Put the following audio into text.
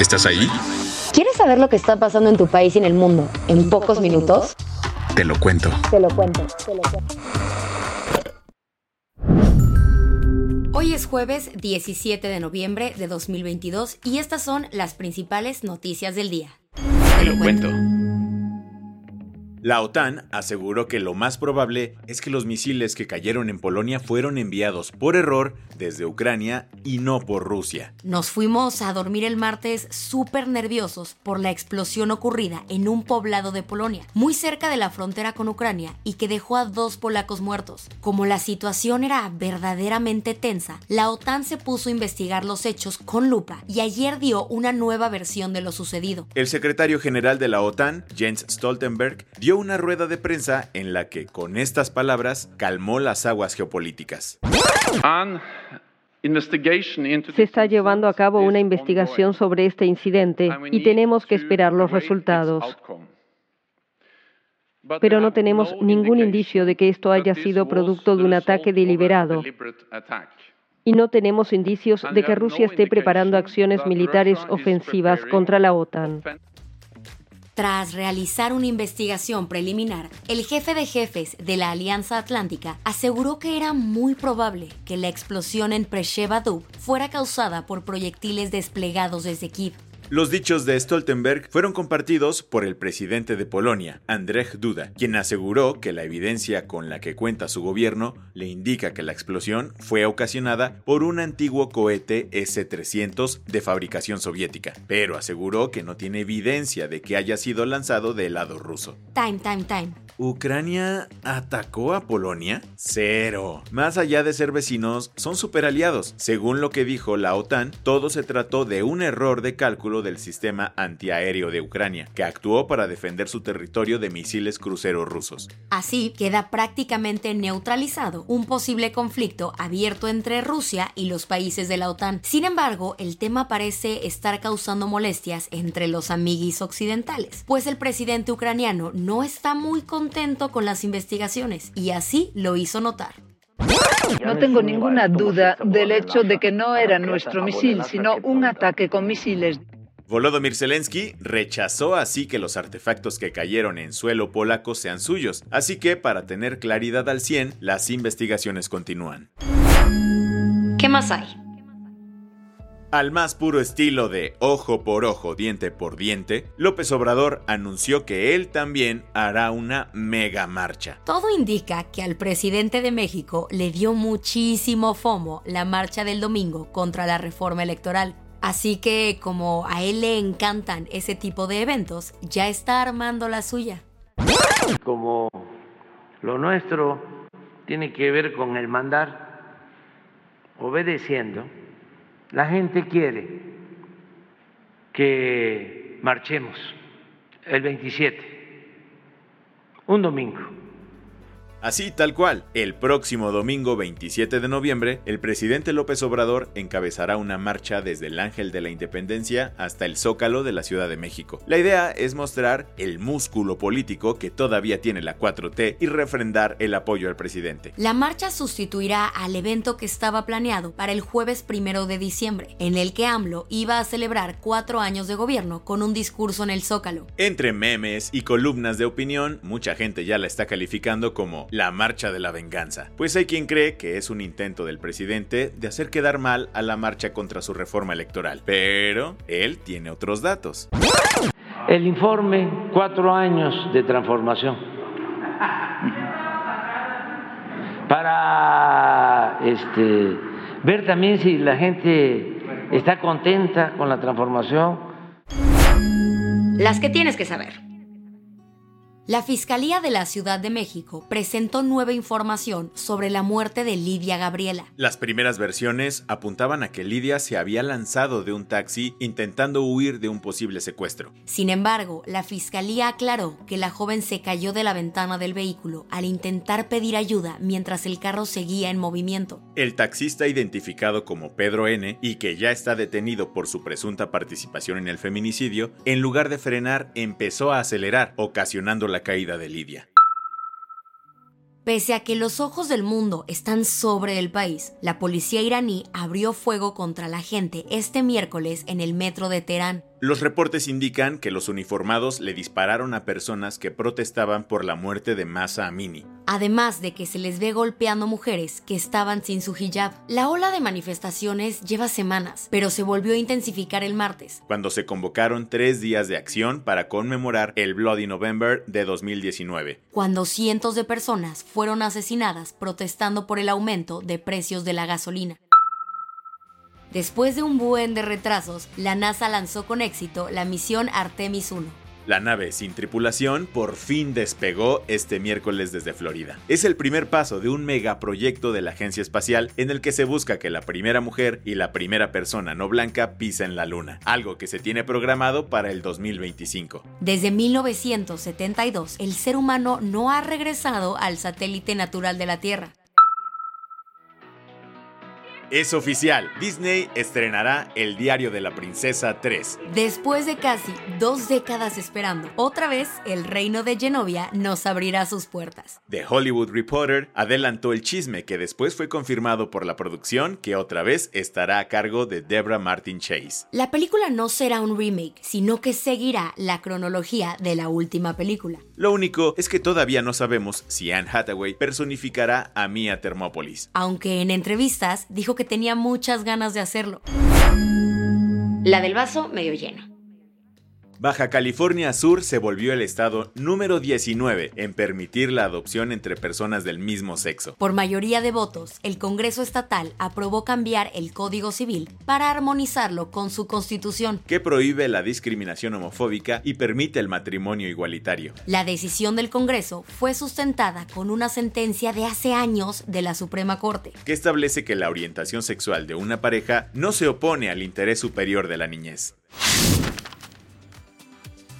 ¿Estás ahí? ¿Quieres saber lo que está pasando en tu país y en el mundo en pocos minutos? Te lo cuento. Te lo cuento, te lo cuento. Hoy es jueves 17 de noviembre de 2022 y estas son las principales noticias del día. Te lo cuento. La OTAN aseguró que lo más probable es que los misiles que cayeron en Polonia fueron enviados por error desde Ucrania y no por Rusia. Nos fuimos a dormir el martes súper nerviosos por la explosión ocurrida en un poblado de Polonia, muy cerca de la frontera con Ucrania y que dejó a dos polacos muertos. Como la situación era verdaderamente tensa, la OTAN se puso a investigar los hechos con lupa y ayer dio una nueva versión de lo sucedido. El secretario general de la OTAN, Jens Stoltenberg, dio una rueda de prensa en la que, con estas palabras, calmó las aguas geopolíticas. Se está llevando a cabo una investigación sobre este incidente y tenemos que esperar los resultados. Pero no tenemos ningún indicio de que esto haya sido producto de un ataque deliberado. Y no tenemos indicios de que Rusia esté preparando acciones militares ofensivas contra la OTAN. Tras realizar una investigación preliminar, el jefe de jefes de la Alianza Atlántica aseguró que era muy probable que la explosión en Presheva-Dub fuera causada por proyectiles desplegados desde Kiev. Los dichos de Stoltenberg fueron compartidos por el presidente de Polonia, Andrzej Duda, quien aseguró que la evidencia con la que cuenta su gobierno le indica que la explosión fue ocasionada por un antiguo cohete S-300 de fabricación soviética, pero aseguró que no tiene evidencia de que haya sido lanzado del lado ruso. Time, time, time. ¿Ucrania atacó a Polonia? Cero. Más allá de ser vecinos, son superaliados. Según lo que dijo la OTAN, todo se trató de un error de cálculo del sistema antiaéreo de Ucrania, que actuó para defender su territorio de misiles cruceros rusos. Así queda prácticamente neutralizado un posible conflicto abierto entre Rusia y los países de la OTAN. Sin embargo, el tema parece estar causando molestias entre los amiguis occidentales, pues el presidente ucraniano no está muy contento con las investigaciones y así lo hizo notar. No tengo ninguna duda del hecho de que no era nuestro misil, sino un ataque con misiles. Volodymyr Zelensky rechazó así que los artefactos que cayeron en suelo polaco sean suyos, así que para tener claridad al 100, las investigaciones continúan. ¿Qué más hay? Al más puro estilo de ojo por ojo, diente por diente, López Obrador anunció que él también hará una mega marcha. Todo indica que al presidente de México le dio muchísimo fomo la marcha del domingo contra la reforma electoral. Así que como a él le encantan ese tipo de eventos, ya está armando la suya. Como lo nuestro tiene que ver con el mandar obedeciendo, la gente quiere que marchemos el 27, un domingo. Así tal cual, el próximo domingo 27 de noviembre, el presidente López Obrador encabezará una marcha desde el Ángel de la Independencia hasta el Zócalo de la Ciudad de México. La idea es mostrar el músculo político que todavía tiene la 4T y refrendar el apoyo al presidente. La marcha sustituirá al evento que estaba planeado para el jueves primero de diciembre, en el que AMLO iba a celebrar cuatro años de gobierno con un discurso en el Zócalo. Entre memes y columnas de opinión, mucha gente ya la está calificando como la marcha de la venganza, pues hay quien cree que es un intento del presidente de hacer quedar mal a la marcha contra su reforma electoral, pero él tiene otros datos. El informe, cuatro años de transformación. Para este, ver también si la gente está contenta con la transformación. Las que tienes que saber. La Fiscalía de la Ciudad de México presentó nueva información sobre la muerte de Lidia Gabriela. Las primeras versiones apuntaban a que Lidia se había lanzado de un taxi intentando huir de un posible secuestro. Sin embargo, la Fiscalía aclaró que la joven se cayó de la ventana del vehículo al intentar pedir ayuda mientras el carro seguía en movimiento. El taxista identificado como Pedro N. y que ya está detenido por su presunta participación en el feminicidio, en lugar de frenar empezó a acelerar, ocasionando la caída de Lidia. Pese a que los ojos del mundo están sobre el país, la policía iraní abrió fuego contra la gente este miércoles en el metro de Teherán. Los reportes indican que los uniformados le dispararon a personas que protestaban por la muerte de Masa Amini. Además de que se les ve golpeando mujeres que estaban sin su hijab. La ola de manifestaciones lleva semanas, pero se volvió a intensificar el martes. Cuando se convocaron tres días de acción para conmemorar el Bloody November de 2019. Cuando cientos de personas fueron asesinadas protestando por el aumento de precios de la gasolina. Después de un buen de retrasos, la NASA lanzó con éxito la misión Artemis 1. La nave sin tripulación por fin despegó este miércoles desde Florida. Es el primer paso de un megaproyecto de la agencia espacial en el que se busca que la primera mujer y la primera persona no blanca pisen la luna, algo que se tiene programado para el 2025. Desde 1972, el ser humano no ha regresado al satélite natural de la Tierra. Es oficial, Disney estrenará El Diario de la Princesa 3. Después de casi dos décadas esperando, otra vez el reino de Genovia nos abrirá sus puertas. The Hollywood Reporter adelantó el chisme que después fue confirmado por la producción que otra vez estará a cargo de Debra Martin Chase. La película no será un remake, sino que seguirá la cronología de la última película. Lo único es que todavía no sabemos si Anne Hathaway personificará a Mia Thermopolis. Aunque en entrevistas dijo que tenía muchas ganas de hacerlo. La del vaso medio lleno. Baja California Sur se volvió el estado número 19 en permitir la adopción entre personas del mismo sexo. Por mayoría de votos, el Congreso Estatal aprobó cambiar el Código Civil para armonizarlo con su constitución, que prohíbe la discriminación homofóbica y permite el matrimonio igualitario. La decisión del Congreso fue sustentada con una sentencia de hace años de la Suprema Corte, que establece que la orientación sexual de una pareja no se opone al interés superior de la niñez.